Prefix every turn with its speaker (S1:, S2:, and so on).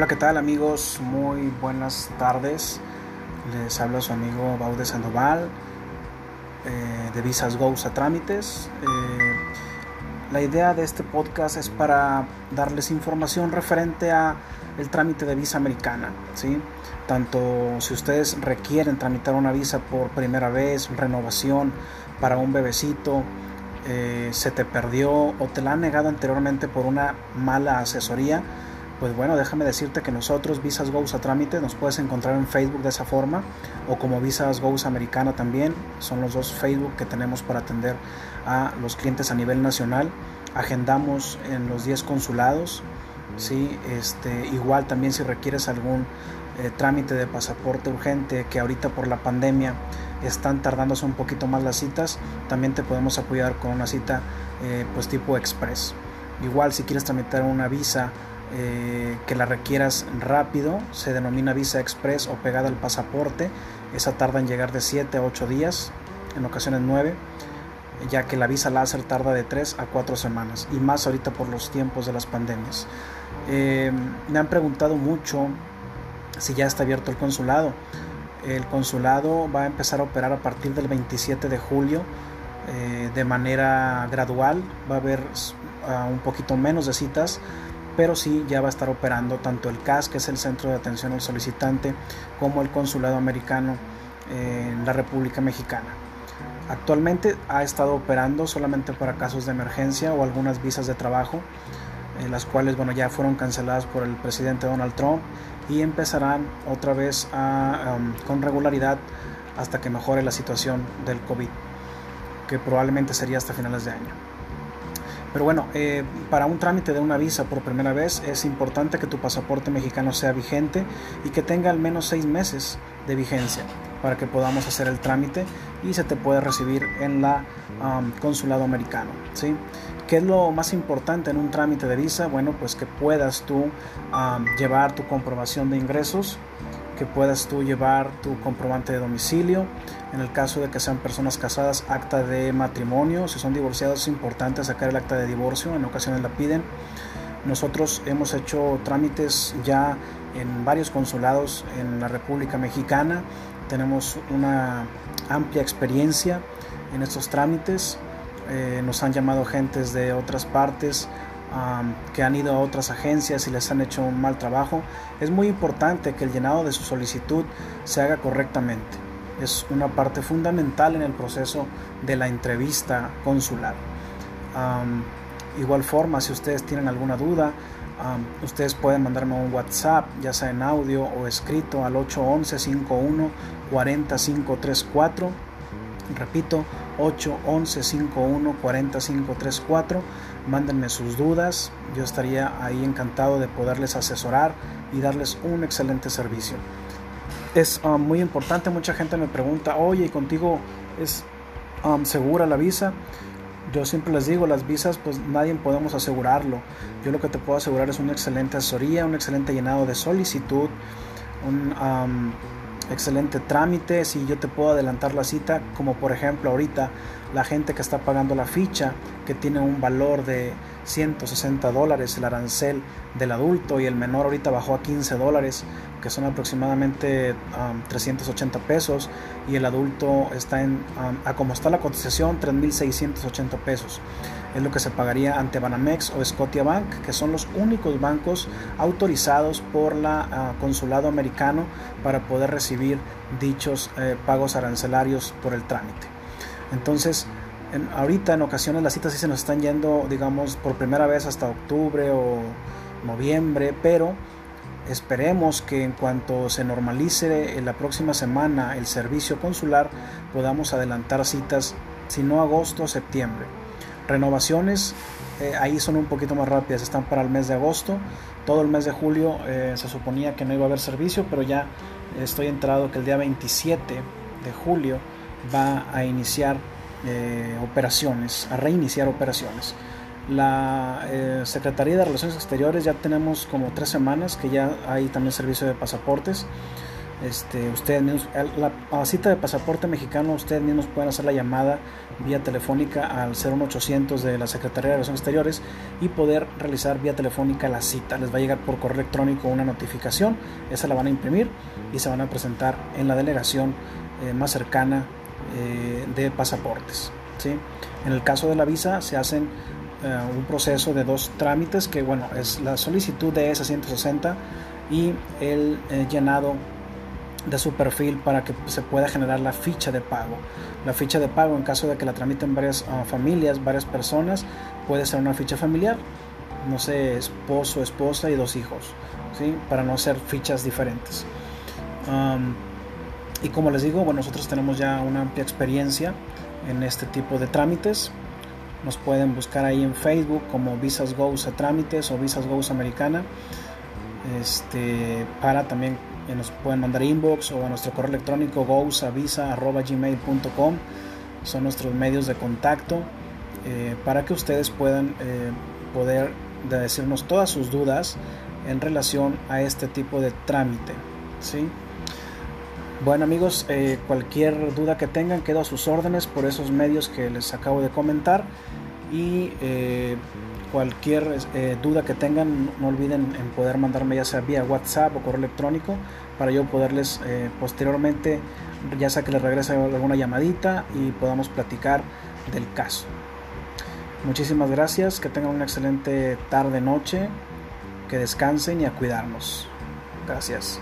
S1: Hola, ¿qué tal amigos? Muy buenas tardes. Les habla su amigo Baude Sandoval eh, de Visas Go a Trámites. Eh, la idea de este podcast es para darles información referente a el trámite de visa americana, ¿sí? Tanto si ustedes requieren tramitar una visa por primera vez, renovación para un bebecito, eh, se te perdió o te la han negado anteriormente por una mala asesoría, pues bueno, déjame decirte que nosotros, Visas Goes a Trámite, nos puedes encontrar en Facebook de esa forma o como Visas Goes Americana también. Son los dos Facebook que tenemos para atender a los clientes a nivel nacional. Agendamos en los 10 consulados. ¿sí? Este, igual también si requieres algún eh, trámite de pasaporte urgente que ahorita por la pandemia están tardándose un poquito más las citas, también te podemos apoyar con una cita eh, pues tipo express. Igual si quieres tramitar una visa eh, que la requieras rápido, se denomina visa express o pegada al pasaporte. Esa tarda en llegar de 7 a 8 días, en ocasiones 9, ya que la visa láser tarda de 3 a 4 semanas, y más ahorita por los tiempos de las pandemias. Eh, me han preguntado mucho si ya está abierto el consulado. El consulado va a empezar a operar a partir del 27 de julio eh, de manera gradual. Va a haber uh, un poquito menos de citas pero sí ya va a estar operando tanto el CAS, que es el Centro de Atención al Solicitante, como el Consulado Americano en la República Mexicana. Actualmente ha estado operando solamente para casos de emergencia o algunas visas de trabajo, en las cuales bueno, ya fueron canceladas por el presidente Donald Trump y empezarán otra vez um, con regularidad hasta que mejore la situación del COVID, que probablemente sería hasta finales de año. Pero bueno, eh, para un trámite de una visa por primera vez es importante que tu pasaporte mexicano sea vigente y que tenga al menos seis meses de vigencia para que podamos hacer el trámite y se te pueda recibir en la consulado americano. ¿sí? ¿Qué es lo más importante en un trámite de visa? Bueno, pues que puedas tú llevar tu comprobación de ingresos, que puedas tú llevar tu comprobante de domicilio, en el caso de que sean personas casadas, acta de matrimonio, si son divorciados es importante sacar el acta de divorcio, en ocasiones la piden. Nosotros hemos hecho trámites ya en varios consulados en la República Mexicana, tenemos una amplia experiencia en estos trámites, eh, nos han llamado gentes de otras partes que han ido a otras agencias y les han hecho un mal trabajo, es muy importante que el llenado de su solicitud se haga correctamente. Es una parte fundamental en el proceso de la entrevista consular. igual forma, si ustedes tienen alguna duda, ustedes pueden mandarme un WhatsApp, ya sea en audio o escrito, al 811 51 4534 Repito, 811 51 4534 Mándenme sus dudas, yo estaría ahí encantado de poderles asesorar y darles un excelente servicio. Es um, muy importante, mucha gente me pregunta, oye, ¿y contigo es um, segura la visa? Yo siempre les digo, las visas, pues nadie podemos asegurarlo. Yo lo que te puedo asegurar es una excelente asesoría, un excelente llenado de solicitud, un excelente trámite, si yo te puedo adelantar la cita, como por ejemplo ahorita la gente que está pagando la ficha, que tiene un valor de 160 dólares el arancel del adulto y el menor ahorita bajó a 15 dólares, que son aproximadamente 380 pesos, y el adulto está en, a como está la cotización, 3.680 pesos. Es lo que se pagaría ante Banamex o Scotiabank, que son los únicos bancos autorizados por la ah, consulado americano para poder recibir dichos eh, pagos arancelarios por el trámite. Entonces, ahorita en ocasiones las citas sí se nos están yendo, digamos, por primera vez hasta octubre o noviembre, pero esperemos que en cuanto se normalice en la próxima semana el servicio consular, podamos adelantar citas, si no agosto, septiembre. Renovaciones, eh, ahí son un poquito más rápidas, están para el mes de agosto. Todo el mes de julio eh, se suponía que no iba a haber servicio, pero ya estoy enterado que el día 27 de julio va a iniciar eh, operaciones, a reiniciar operaciones. La eh, Secretaría de Relaciones Exteriores ya tenemos como tres semanas que ya hay también servicio de pasaportes. Este, ustedes mismos, la, cita de pasaporte mexicano, ustedes mismos pueden hacer la llamada vía telefónica al 01800 de la Secretaría de Relaciones Exteriores y poder realizar vía telefónica la cita. Les va a llegar por correo electrónico una notificación, esa la van a imprimir y se van a presentar en la delegación eh, más cercana eh, de pasaportes. ¿sí? En el caso de la visa se hacen eh, un proceso de dos trámites que bueno es la solicitud de S160 y el llenado de su perfil para que se pueda generar la ficha de pago. La ficha de pago en caso de que la tramiten varias ah, familias, varias personas, puede ser una ficha familiar, no sé, esposo, esposa y dos hijos, ¿sí? para no ser fichas diferentes. y como les digo, bueno, nosotros tenemos ya una amplia experiencia en este tipo de trámites. Nos pueden buscar ahí en Facebook como Visas Goes a Trámites o Visas Goes Americana. Este, para también nos pueden mandar inbox o a nuestro correo electrónico gousavisa.gmail.com son nuestros medios de contacto eh, para que ustedes puedan eh, poder decirnos todas sus dudas en relación a este tipo de trámite ¿sí? Bueno amigos eh, cualquier duda que tengan quedo a sus órdenes por esos medios que les acabo de comentar y Cualquier eh, duda que tengan, no olviden en poder mandarme ya sea vía WhatsApp o correo electrónico para yo poderles eh, posteriormente, ya sea que les regrese alguna llamadita y podamos platicar del caso. Muchísimas gracias, que tengan una excelente tarde, noche, que descansen y a cuidarnos. Gracias.